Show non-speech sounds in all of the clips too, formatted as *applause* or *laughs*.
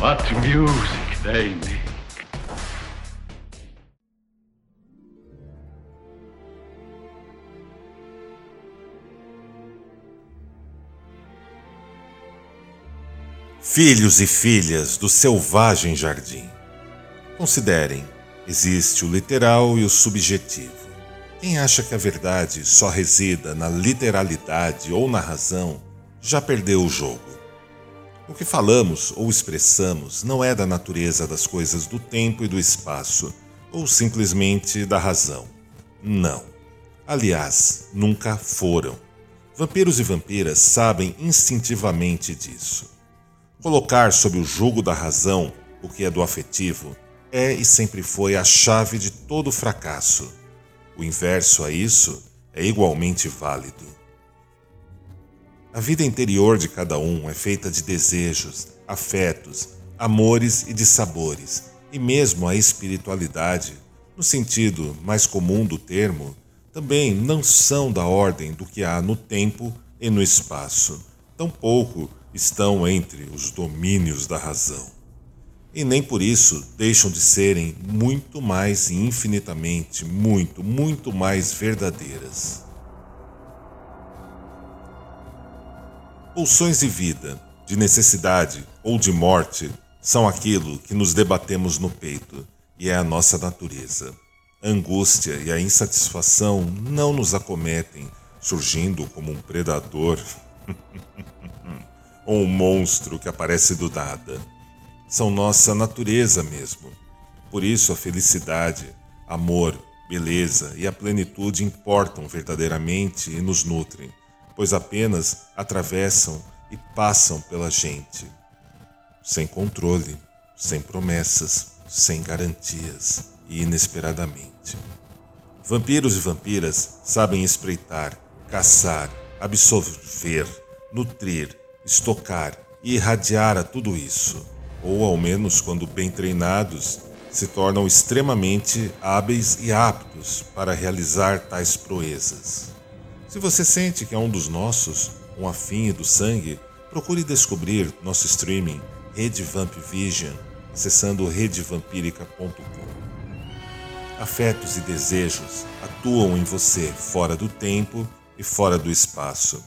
What music they make. Filhos e filhas do selvagem jardim. Considerem, existe o literal e o subjetivo. Quem acha que a verdade só resida na literalidade ou na razão, já perdeu o jogo. O que falamos ou expressamos não é da natureza das coisas do tempo e do espaço, ou simplesmente da razão. Não. Aliás, nunca foram. Vampiros e vampiras sabem instintivamente disso. Colocar sob o jugo da razão o que é do afetivo é e sempre foi a chave de todo fracasso. O inverso a isso é igualmente válido. A vida interior de cada um é feita de desejos, afetos, amores e de sabores, e mesmo a espiritualidade, no sentido mais comum do termo, também não são da ordem do que há no tempo e no espaço. Tampouco estão entre os domínios da razão. E nem por isso deixam de serem muito mais e infinitamente, muito, muito mais verdadeiras. Pulsões de vida, de necessidade ou de morte são aquilo que nos debatemos no peito e é a nossa natureza. A angústia e a insatisfação não nos acometem, surgindo como um predador *laughs* ou um monstro que aparece do nada. São nossa natureza mesmo. Por isso a felicidade, amor, beleza e a plenitude importam verdadeiramente e nos nutrem, pois apenas atravessam e passam pela gente. Sem controle, sem promessas, sem garantias e inesperadamente. Vampiros e vampiras sabem espreitar, caçar, absorver, nutrir, estocar e irradiar a tudo isso, ou ao menos quando bem treinados, se tornam extremamente hábeis e aptos para realizar tais proezas. Se você sente que é um dos nossos, um afim do sangue, procure descobrir nosso streaming Rede Vamp Vision acessando redevampirica.com. Afetos e desejos atuam em você fora do tempo e fora do espaço.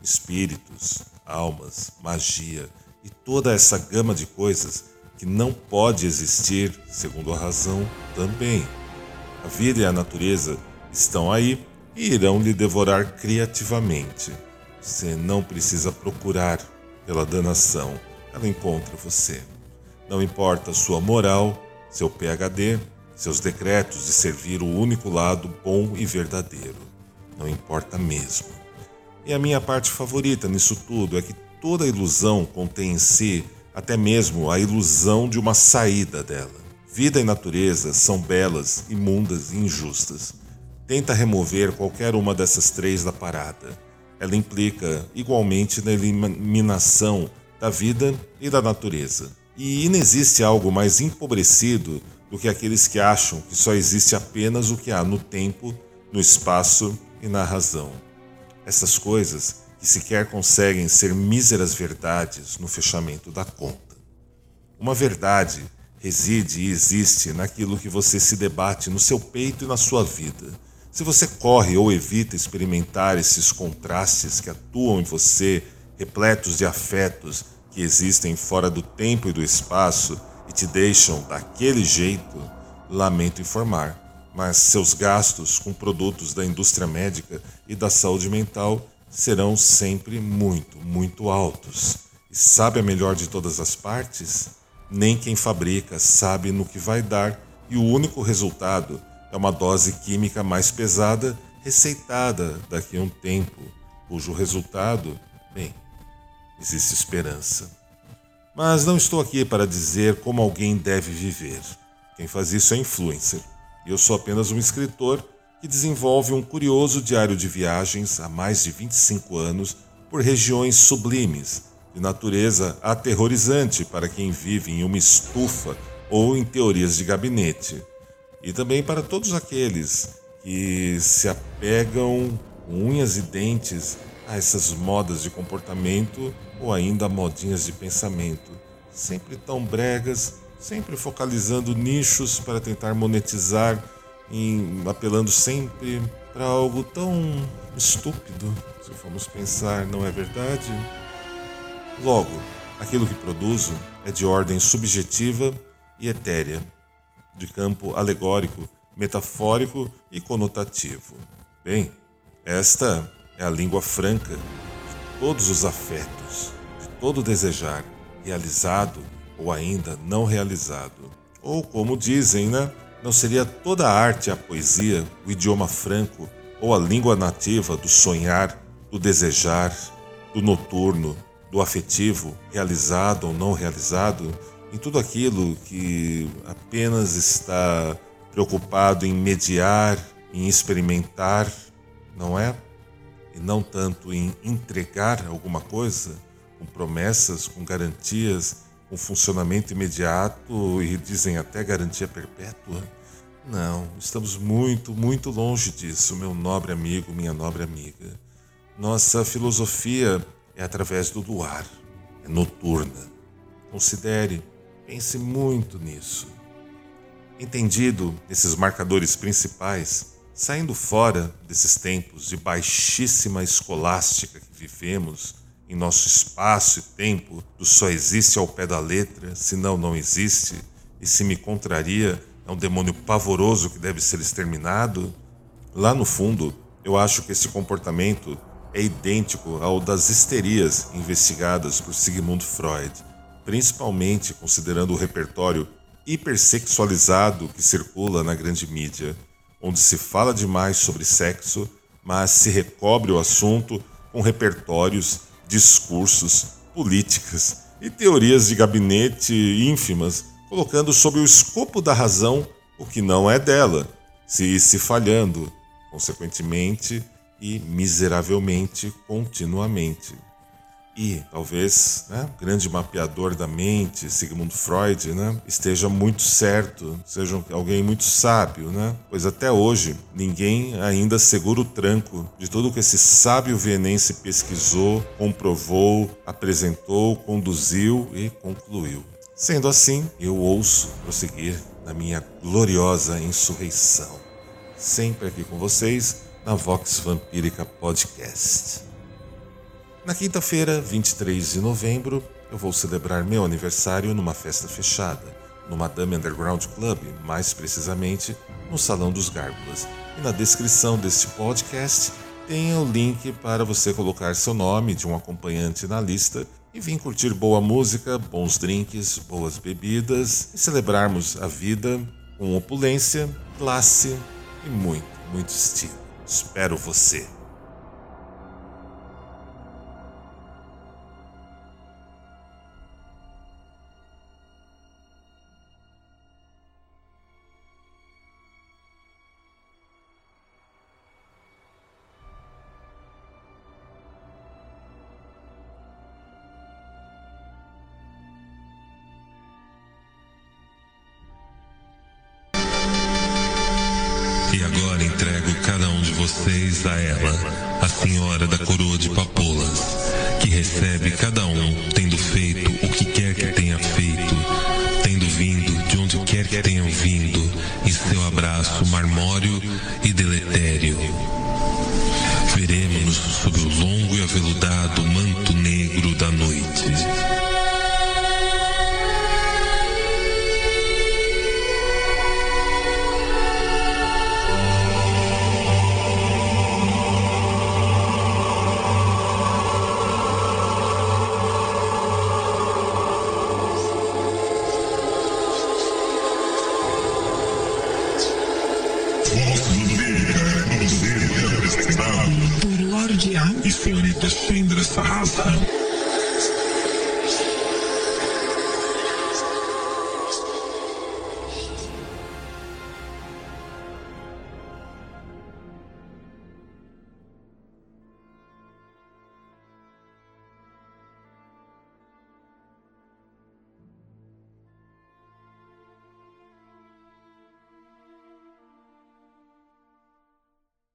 Espíritos, almas, magia e toda essa gama de coisas que não pode existir, segundo a razão, também. A vida e a natureza estão aí e irão lhe devorar criativamente. Você não precisa procurar pela danação, ela encontra você. Não importa sua moral, seu PhD, seus decretos de servir o único lado bom e verdadeiro. Não importa mesmo. E a minha parte favorita nisso tudo é que toda ilusão contém em si até mesmo a ilusão de uma saída dela. Vida e natureza são belas, imundas e injustas. Tenta remover qualquer uma dessas três da parada. Ela implica igualmente na eliminação da vida e da natureza. E inexiste algo mais empobrecido do que aqueles que acham que só existe apenas o que há no tempo, no espaço e na razão. Essas coisas que sequer conseguem ser míseras verdades no fechamento da conta. Uma verdade reside e existe naquilo que você se debate no seu peito e na sua vida se você corre ou evita experimentar esses contrastes que atuam em você, repletos de afetos que existem fora do tempo e do espaço e te deixam daquele jeito, lamento informar, mas seus gastos com produtos da indústria médica e da saúde mental serão sempre muito, muito altos. E sabe a melhor de todas as partes? Nem quem fabrica sabe no que vai dar, e o único resultado é uma dose química mais pesada receitada daqui a um tempo, cujo resultado, bem, existe esperança. Mas não estou aqui para dizer como alguém deve viver. Quem faz isso é influencer. Eu sou apenas um escritor que desenvolve um curioso diário de viagens há mais de 25 anos por regiões sublimes, de natureza aterrorizante para quem vive em uma estufa ou em teorias de gabinete, e também para todos aqueles que se apegam com unhas e dentes a essas modas de comportamento ou ainda modinhas de pensamento, sempre tão bregas, sempre focalizando nichos para tentar monetizar, em, apelando sempre para algo tão estúpido, se formos pensar, não é verdade? Logo, aquilo que produzo é de ordem subjetiva e etérea, de campo alegórico, metafórico e conotativo. Bem, esta é a língua franca de todos os afetos, de todo desejar, realizado ou ainda não realizado. Ou como dizem, né? Não seria toda a arte a poesia, o idioma franco ou a língua nativa do sonhar, do desejar, do noturno, do afetivo, realizado ou não realizado, em tudo aquilo que apenas está preocupado em mediar, em experimentar, não é? E não tanto em entregar alguma coisa com promessas, com garantias com funcionamento imediato e dizem até garantia perpétua? Não, estamos muito, muito longe disso, meu nobre amigo, minha nobre amiga. Nossa filosofia é através do doar, é noturna. Considere, pense muito nisso. Entendido esses marcadores principais, saindo fora desses tempos de baixíssima escolástica que vivemos, em nosso espaço e tempo do só existe ao pé da letra, senão não existe, e se me contraria, é um demônio pavoroso que deve ser exterminado? Lá no fundo, eu acho que esse comportamento é idêntico ao das histerias investigadas por Sigmund Freud, principalmente considerando o repertório hipersexualizado que circula na grande mídia, onde se fala demais sobre sexo, mas se recobre o assunto com repertórios discursos, políticas e teorias de gabinete ínfimas, colocando sob o escopo da razão o que não é dela, se se falhando, consequentemente e miseravelmente continuamente. E talvez né, o grande mapeador da mente, Sigmund Freud, né, esteja muito certo, seja alguém muito sábio, né? pois até hoje ninguém ainda segura o tranco de tudo que esse sábio vienense pesquisou, comprovou, apresentou, conduziu e concluiu. Sendo assim, eu ouço prosseguir na minha gloriosa insurreição. Sempre aqui com vocês na Vox Vampírica Podcast. Na quinta-feira, 23 de novembro, eu vou celebrar meu aniversário numa festa fechada, no Madame Underground Club, mais precisamente no Salão dos Gárgulas. E na descrição deste podcast tem o link para você colocar seu nome de um acompanhante na lista e vir curtir boa música, bons drinks, boas bebidas e celebrarmos a vida com opulência, classe e muito, muito estilo. Espero você! E agora entrego cada um de vocês a ela, a senhora da coroa de papoulas, que recebe cada um tendo feito o que quer que tenha feito, tendo vindo de onde quer que tenham vindo, em seu abraço marmório e deletério. Veremos-nos sob o longo e aveludado manto negro da noite. Por Lorde A e senhorita Sandra Sarrafa.